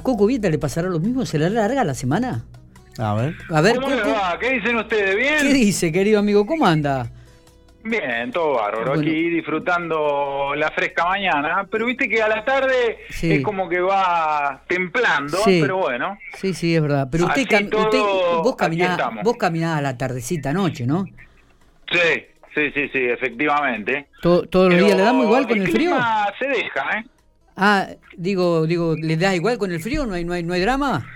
¿A Coco Vieta le pasará lo mismo? ¿Se le larga la semana? A ver. A ver, ¿Cómo le va? ¿Qué dicen ustedes? ¿Bien? ¿qué dice, querido amigo? ¿Cómo anda? Bien, todo bárbaro. Bueno. Aquí disfrutando la fresca mañana. Pero viste que a la tarde Sí. es como que va templando, Sí. pero bueno. Sí, sí, es verdad. Pero usted, cam- todo, usted vos caminás, estamos. vos caminás a la tardecita noche, ¿no? Sí, sí, sí, sí, efectivamente. To- ¿Todos los Pero días le damos igual con el, frío? clima se deja, ¿eh? Ah, digo, digo, ¿le da igual con el frío? ¿No hay, no hay, no hay drama?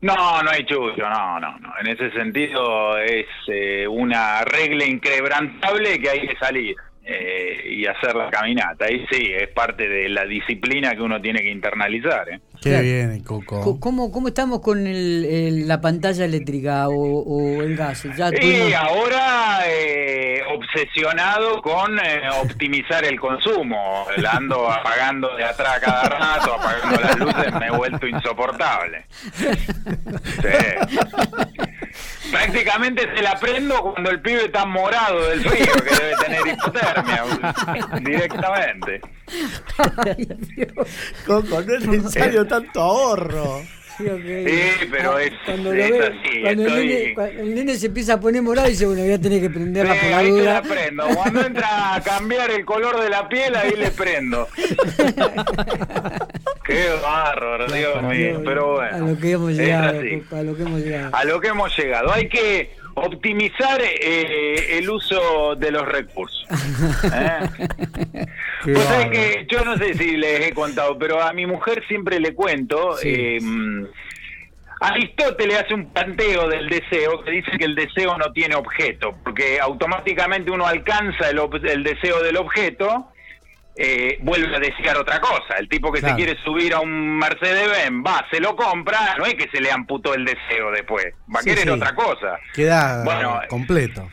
No, no hay chullo, no, no, no. En ese sentido es eh, una regla inquebrantable que hay que salir eh, y hacer la caminata. Ahí sí, es parte de la disciplina que uno tiene que internalizar. ¿eh? Qué Claro. bien, Coco. Co- ¿Cómo, cómo estamos con el, el- la pantalla eléctrica o, o el gas? Ya Y tuvimos- ahora eh, obsesionado con eh, optimizar el consumo. La ando apagando de atrás cada rato, apagando las luces, me he vuelto insoportable. Sí. Prácticamente se la prendo cuando el pibe está morado del frío, que debe tener hipotermia directamente. Ay, Dios. Coco, no es necesario tanto ahorro. Sí, pero es- cuando es lo ve- así, cuando el, nene, cuando el nene se empieza a poner morado dice, bueno, voy a tener que prenderla Sí, por la ahí te duda. la prendo. Cuando entra a cambiar el color de la piel, ahí le prendo. Qué bárbaro, Dios mío. Pero A bueno, lo que hemos es llegado, así. Coco, a lo que hemos llegado. A lo que hemos llegado. Hay que optimizar eh, el uso de los recursos. ¿eh? Pues bárbaro. que yo no sé si les he contado, pero a mi mujer siempre le cuento. Sí. eh, Aristóteles hace un planteo del deseo que dice que el deseo no tiene objeto, porque automáticamente uno alcanza el, ob- el deseo del objeto, eh, vuelve a desear otra cosa. El tipo que Claro. se quiere subir a un Mercedes-Benz, va, se lo compra, no es que se le amputó el deseo después, va a Sí, querer sí. otra cosa. Queda Bueno, completo.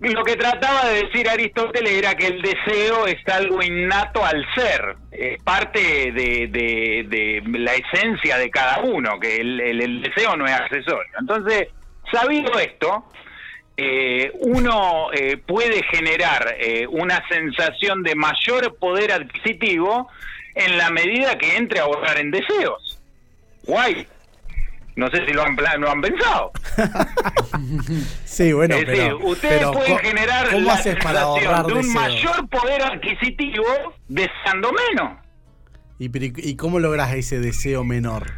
Lo que trataba de decir Aristóteles era que el deseo es algo innato al ser, es parte de, de- de la esencia de cada uno, que el, el- el deseo no es accesorio. Entonces, sabido esto, eh, uno eh, puede generar eh, una sensación de mayor poder adquisitivo en la medida que entre a ahorrar en deseos. Guay. No sé si lo han, lo han pensado. Sí, bueno, es decir, pero. ustedes pero pueden generar ¿Cómo la haces para sensación ahorrar de un mayor poder adquisitivo deseando menos. ¿Y, pero- ¿Y cómo logras ese deseo menor?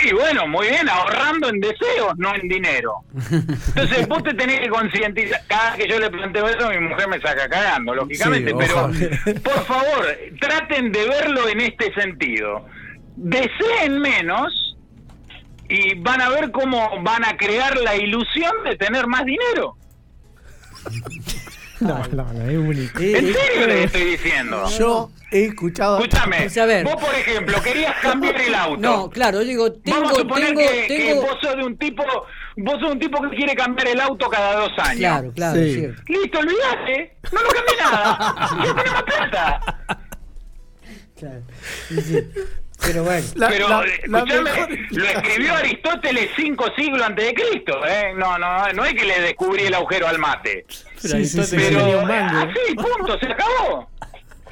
Y bueno, muy bien, ahorrando en deseos, no en dinero. Entonces vos te tenés que concientizar. Cada vez que yo le planteo eso, mi mujer me saca cagando, lógicamente. Sí, pero ojalá. por favor, traten de verlo en este sentido. Deseen menos y van a ver cómo van a crear la ilusión de tener más dinero. No, no, no, es único. ¿En serio les estoy diciendo? Yo he escuchado. Escúchame, O sea, a ver. vos por ejemplo querías cambiar el auto. No, claro, yo digo, tengo, Vamos a suponer tengo, que, vos sos de un tipo, vos sos un tipo que quiere cambiar el auto cada dos años. Claro, claro, Sí. es cierto. Listo, olvidate, no lo cambié nada. Ya tenemos plata. Claro. Sí, sí. Pero bueno. La- Pero la- eh, la escuchame, mejor- lo escribió Aristóteles cinco siglos antes de Cristo, ¿eh? No, no, no es que le descubrí el agujero al mate. Pero Sí, sí, Pero eh, mango. así, punto, se acabó.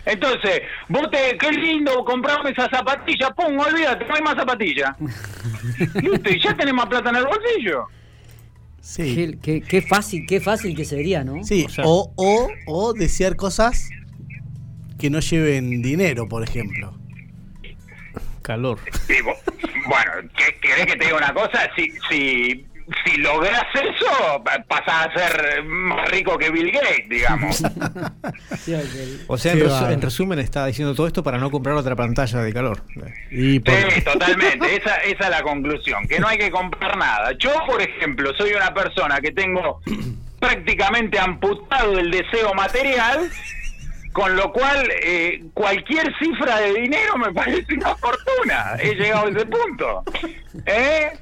Entonces, vos te, qué lindo, comprame esa zapatilla, pum, olvídate, no hay más zapatilla. Listo, y ya tenés más plata en el bolsillo. Sí. Qué, qué- qué fácil, qué fácil que sería, ¿no? Sí, O sea- o, o, o desear cosas que no lleven dinero, por ejemplo. Calor. Y bueno, ¿qué- ¿querés que te diga una cosa? Si, si, si lográs eso, pa- pasás a ser más rico que Bill Gates, digamos. O sea, resu- en resumen, está diciendo todo esto para no comprar otra pantalla de calor. Y por- Sí, totalmente. Esa, esa es la conclusión, que no hay que comprar nada. Yo, por ejemplo, soy una persona que tengo prácticamente amputado el deseo material, con lo cual eh, cualquier cifra de dinero me parece una fortuna. He llegado a ese punto. ¿Eh?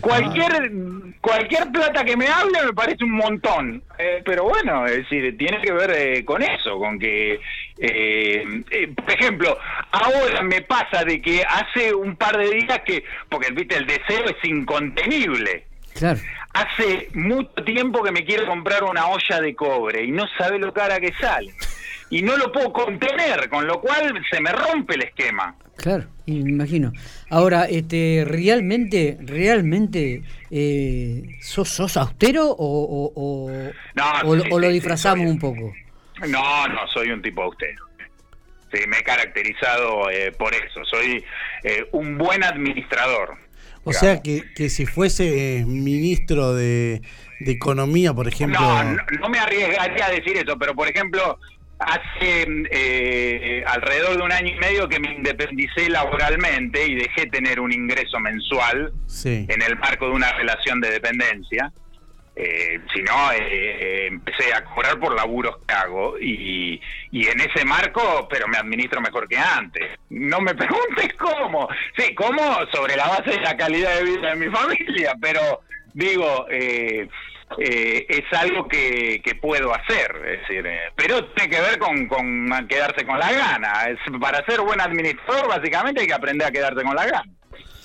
Cualquier cualquier plata que me hable me parece un montón. Eh, pero bueno, es decir, tiene que ver eh, con eso, con que, eh, eh, por ejemplo, ahora me pasa de que hace un par de días que, porque viste, el deseo es incontenible. Claro. Hace mucho tiempo que me quiero comprar una olla de cobre y no sabe lo cara que sale. Y no lo puedo contener, con lo cual se me rompe el esquema. Claro, y me imagino. Ahora, este, realmente, realmente, eh, ¿sos, sos austero o, o, o- No, o- sí, o lo sí, disfrazamos soy- un poco? No, no, soy un tipo austero. Sí, me he caracterizado eh, por eso. Soy eh, un buen administrador. O sea que, que si fuese eh, ministro de, de Economía, por ejemplo. No, no, no me arriesgaría a decir eso, pero por ejemplo, hace eh, alrededor de un año y medio que me independicé laboralmente y dejé tener un ingreso mensual Sí. en el marco de una relación de dependencia. Eh, si no, eh, eh, empecé a cobrar por laburos que hago y, y en ese marco, pero me administro mejor que antes. No me preguntes cómo. Sí, cómo sobre la base de la calidad de vida de mi familia, pero digo, eh, eh, es algo que, que puedo hacer. Es decir, eh, pero tiene que ver con, con quedarse con la gana. Es, para ser buen administrador, básicamente hay que aprender a quedarse con la gana.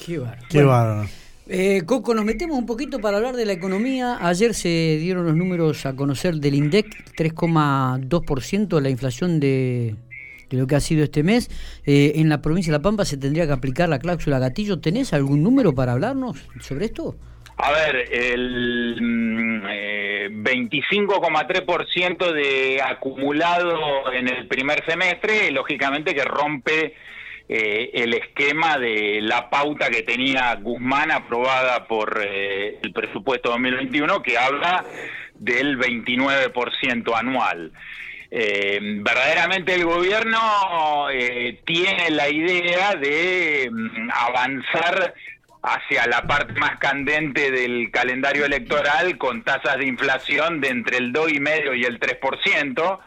Qué bárbaro. Qué Bueno, bárbaro. eh, Coco, nos metemos un poquito para hablar de la economía. Ayer se dieron los números a conocer del INDEC, 3,2% la inflación de, de lo que ha sido este mes. Eh, en la provincia de La Pampa se tendría que aplicar la cláusula gatillo. ¿Tenés algún número para hablarnos sobre esto? A ver, el 25,3% de acumulado en el primer semestre, lógicamente que rompe eh, el esquema de la pauta que tenía Guzmán aprobada por eh, el presupuesto 2021, que habla del 29% anual. Eh, verdaderamente el gobierno tiene la idea de mm, avanzar hacia la parte más candente del calendario electoral con tasas de inflación de entre el 2,5 y el 3%.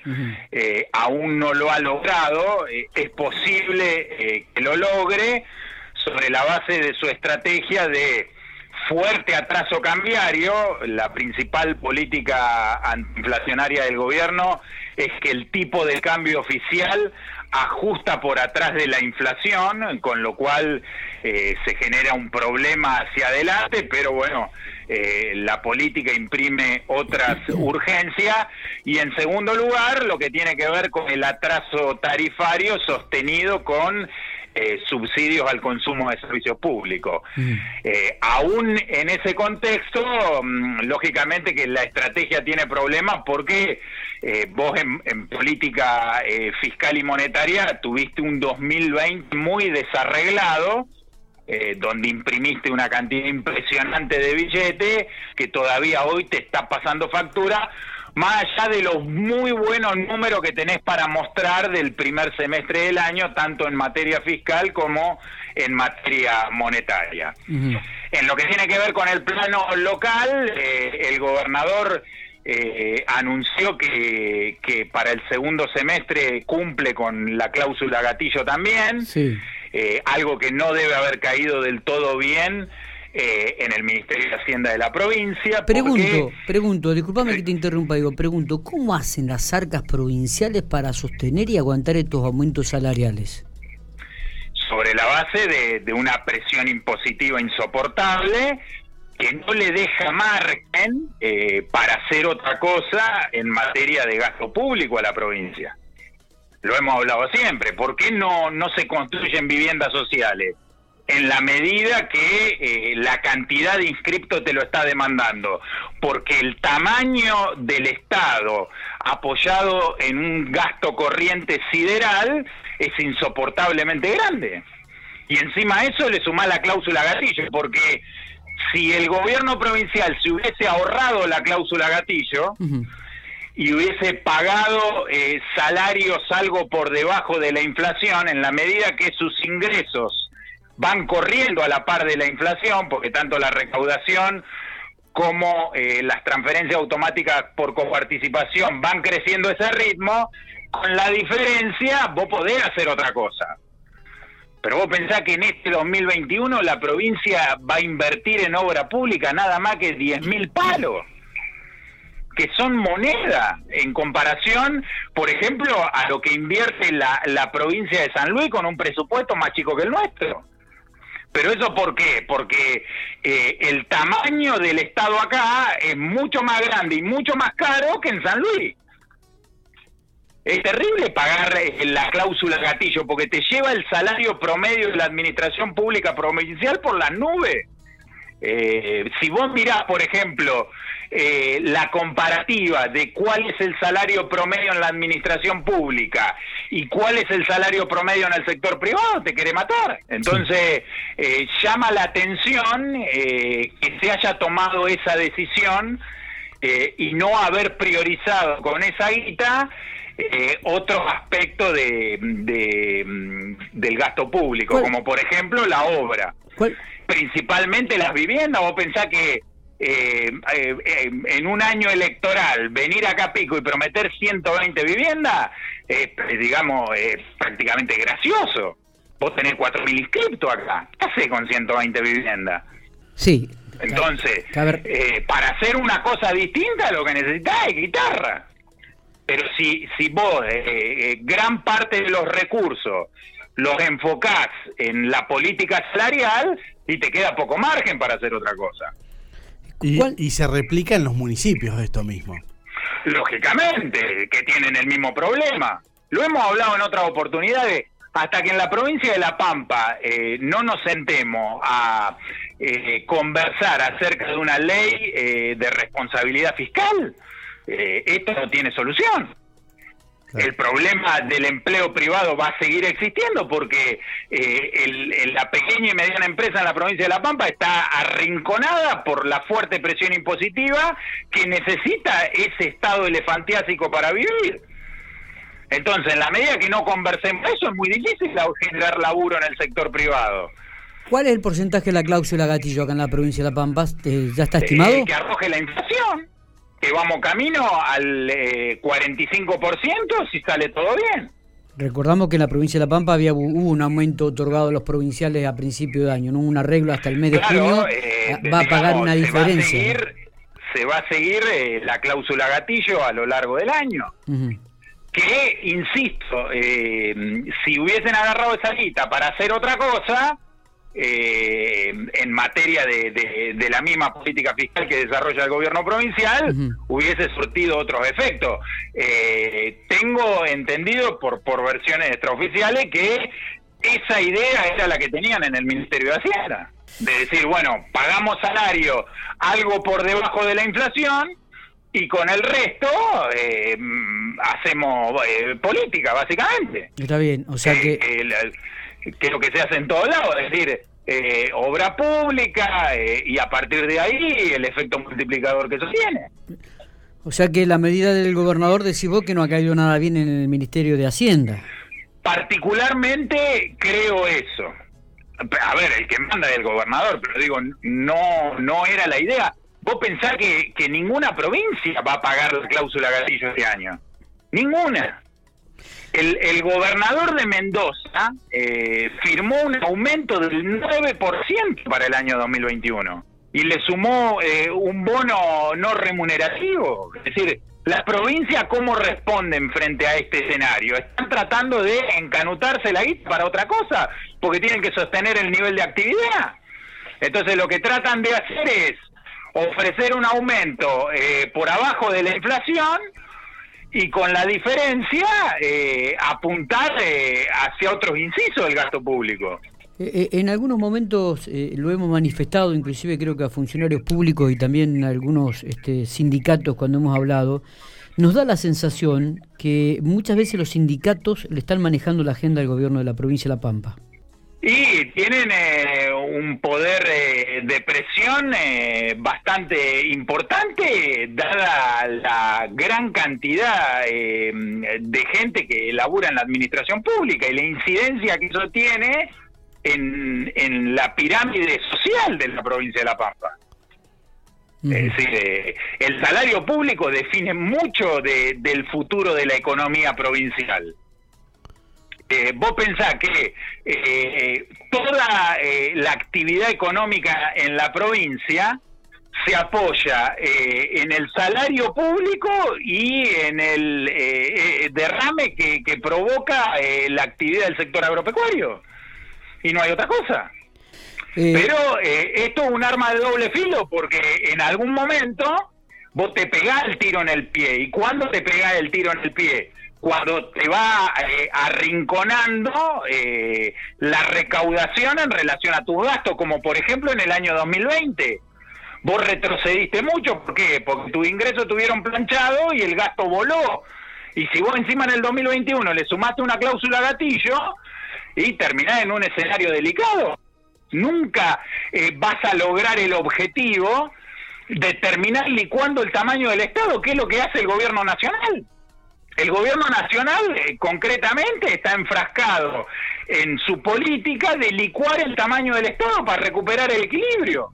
Eh, aún no lo ha logrado, eh, es posible eh, que lo logre sobre la base de su estrategia de fuerte atraso cambiario, la principal política antiinflacionaria del gobierno es que el tipo de cambio oficial ajusta por atrás de la inflación, con lo cual eh, se genera un problema hacia adelante, pero bueno, eh, la política imprime otras urgencias. Y en segundo lugar lo que tiene que ver con el atraso tarifario sostenido con eh, subsidios al consumo de servicios públicos. Eh, aún en ese contexto, mm, lógicamente que la estrategia tiene problemas porque eh, vos en, en política eh, fiscal y monetaria tuviste un 2020 muy desarreglado, eh, donde imprimiste una cantidad impresionante de billetes que todavía hoy te está pasando factura, más allá de los muy buenos números que tenés para mostrar del primer semestre del año, tanto en materia fiscal como en materia monetaria. En lo que tiene que ver con el plano local, eh, el gobernador eh, anunció que, que para el segundo semestre cumple con la cláusula gatillo también, Sí. eh, algo que no debe haber caído del todo bien eh, en el Ministerio de Hacienda de la provincia. Pregunto, porque- pregunto, disculpame que te interrumpa, digo, pregunto, ¿cómo hacen las arcas provinciales para sostener y aguantar estos aumentos salariales? sobre la base de, de una presión impositiva insoportable que no le deja margen eh, para hacer otra cosa en materia de gasto público a la provincia. Lo hemos hablado siempre. ¿Por qué no, no se construyen viviendas sociales? En la medida que eh, la cantidad de inscriptos te lo está demandando. Porque el tamaño del Estado apoyado en un gasto corriente sideral es insoportablemente grande. Y encima a eso le suma la cláusula gatillo, porque si el gobierno provincial se hubiese ahorrado la cláusula gatillo y hubiese pagado eh, salarios algo por debajo de la inflación, en la medida que sus ingresos van corriendo a la par de la inflación, porque tanto la recaudación como eh, las transferencias automáticas por coparticipación van creciendo ese ritmo, con la diferencia vos podés hacer otra cosa. Pero vos pensás que en este 2021 la provincia va a invertir en obra pública nada más que 10 mil palos, que son moneda en comparación, por ejemplo, a lo que invierte la, la provincia de San Luis con un presupuesto más chico que el nuestro. Pero eso por qué? Porque eh, el tamaño del Estado acá es mucho más grande y mucho más caro que en San Luis. Es terrible pagar eh, la cláusula gatillo porque te lleva el salario promedio de la administración pública provincial por la nube. Eh, si vos mirás, por ejemplo, eh, la comparativa de cuál es el salario promedio en la administración pública y cuál es el salario promedio en el sector privado, te quiere matar. Entonces, eh, llama la atención eh, que se haya tomado esa decisión eh, y no haber priorizado con esa guita eh, otros aspectos de, de, mm, del gasto público, ¿Cuál? como por ejemplo la obra ¿Cuál? principalmente las viviendas. Vos pensás que eh, eh, eh, en un año electoral venir acá a Pico y prometer 120 viviendas es, eh, digamos, es prácticamente gracioso. Vos tenés 4.000 inscriptos acá. ¿Qué haces con 120 viviendas? Sí. Entonces, eh, para hacer una cosa distinta lo que necesitas es guitarra. Pero si, si vos gran parte de los recursos los enfocás en la política salarial y te queda poco margen para hacer otra cosa. Y, y se replica en los municipios esto mismo. Lógicamente, que tienen el mismo problema. Lo hemos hablado en otras oportunidades. Hasta que en la provincia de La Pampa eh, no nos sentemos a eh, conversar acerca de una ley eh, de responsabilidad fiscal, eh, esto no tiene solución. Claro. El problema del empleo privado va a seguir existiendo porque eh, el- el- la pequeña y mediana empresa en la provincia de La Pampa está arrinconada por la fuerte presión impositiva que necesita ese estado elefantiásico para vivir. Entonces, en la medida que no conversemos eso, es muy difícil generar laburo en el sector privado. ¿Cuál es el porcentaje de la cláusula gatillo acá en la provincia de La Pampa? ¿Ya está estimado? Eh, que arroje la inflación, que vamos camino al eh, 45% si sale todo bien. Recordamos que en la provincia de La Pampa había hubo un aumento otorgado a los provinciales a principio de año, ¿no? un arreglo hasta el mes de junio, eh, va a pagar digamos, una se diferencia. Va a seguir, se va a seguir eh, la cláusula gatillo a lo largo del año. Que, insisto, eh, si hubiesen agarrado esa guita para hacer otra cosa, eh, en materia de, de- de la misma política fiscal que desarrolla el gobierno provincial, hubiese surtido otros efectos. Eh, tengo entendido por, por versiones extraoficiales que esa idea era la que tenían en el Ministerio de Hacienda. De decir, bueno, pagamos salario algo por debajo de la inflación y con el resto eh, hacemos eh, política, básicamente Está bien, o sea que... que, la- que lo que se hace en todos lados, es decir, eh, obra pública eh, y a partir de ahí el efecto multiplicador que eso tiene. O sea que la medida del gobernador decís vos que no ha caído nada bien en el Ministerio de Hacienda. Particularmente creo eso. A ver, el que manda es el gobernador, pero digo, no, no era la idea. Vos pensás que, que ninguna provincia va a pagar la cláusula gatillo este año. Ninguna. El, el gobernador de Mendoza eh, firmó un aumento del 9% para el año 2021 y le sumó eh, un bono no remunerativo. Es decir, las provincias cómo responden frente a este escenario. Están tratando de encanutarse la guita para otra cosa porque tienen que sostener el nivel de actividad. Entonces lo que tratan de hacer es ofrecer un aumento eh, por abajo de la inflación y con la diferencia eh, apuntar eh, hacia otros incisos del gasto público. Eh, eh, en algunos momentos eh, lo hemos manifestado, inclusive creo que a funcionarios públicos y también a algunos este, sindicatos cuando hemos hablado, nos da la sensación que muchas veces los sindicatos le están manejando la agenda al gobierno de la provincia de La Pampa. Y tienen eh, un poder eh, de presión eh, bastante importante, dada la gran cantidad eh, de gente que labura en la administración pública y la incidencia que eso tiene en, en la pirámide social de la provincia de La Pampa. Es decir, eh, el salario público define mucho de- del futuro de la economía provincial. Eh, vos pensás que eh, toda eh, la actividad económica en la provincia se apoya eh, en el salario público y en el derrame que, que provoca la actividad del sector agropecuario. Y no hay otra cosa. Pero esto es un arma de doble filo porque en algún momento vos te pegás el tiro en el pie. ¿Y cuándo te pegás el tiro en el pie? Cuando te va eh, arrinconando eh, la recaudación en relación a tus gastos, como por ejemplo en el año 2020. Vos retrocediste mucho, ¿por qué? Porque tus ingresos tuvieron planchado y el gasto voló. Y si vos encima en el 2021 le sumaste una cláusula gatillo y terminás en un escenario delicado, nunca eh, vas a lograr el objetivo de terminar licuando el tamaño del Estado, que es lo que hace el gobierno nacional. El gobierno nacional eh, concretamente está enfrascado en su política de licuar el tamaño del Estado para recuperar el equilibrio.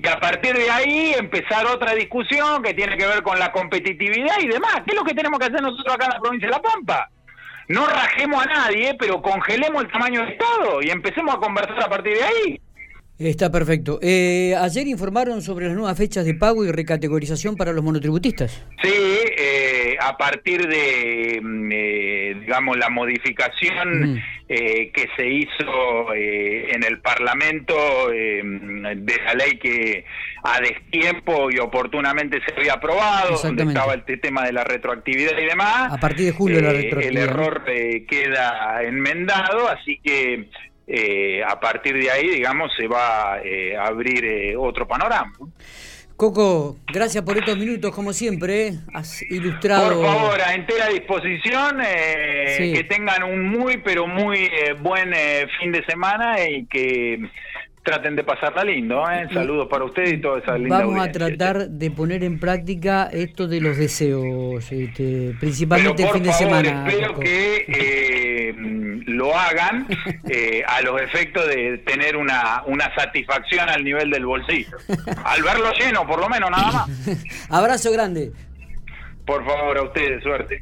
Y a partir de ahí empezar otra discusión que tiene que ver con la competitividad y demás. ¿Qué es lo que tenemos que hacer nosotros acá en la provincia de La Pampa? No rajemos a nadie, pero congelemos el tamaño del Estado y empecemos a conversar a partir de ahí. Está perfecto. Eh, ayer informaron sobre las nuevas fechas de pago y recategorización para los monotributistas. Sí, eh, a partir de, mm, eh, digamos, la modificación Mm. eh, que se hizo eh, en el Parlamento eh, de la ley que a destiempo y oportunamente se había aprobado, donde estaba el te- tema de la retroactividad y demás. A partir de julio la eh, retroactividad. El error eh, queda enmendado, así que eh, a partir de ahí, digamos, se va eh, a abrir eh, otro panorama. Coco, gracias por estos minutos, como siempre. ¿eh? Has ilustrado. Por favor, a entera disposición, eh, Sí. que tengan un muy, pero muy eh, buen eh, fin de semana y que traten de pasarla lindo. ¿eh? Saludos para ustedes y toda esa linda Vamos a tratar de poner en práctica esto de los deseos, este, principalmente el fin de semana. espero que eh, lo hagan eh, a los efectos de tener una, una satisfacción al nivel del bolsillo. Al verlo lleno, por lo menos, nada más. Abrazo grande. Por favor, a ustedes, suerte.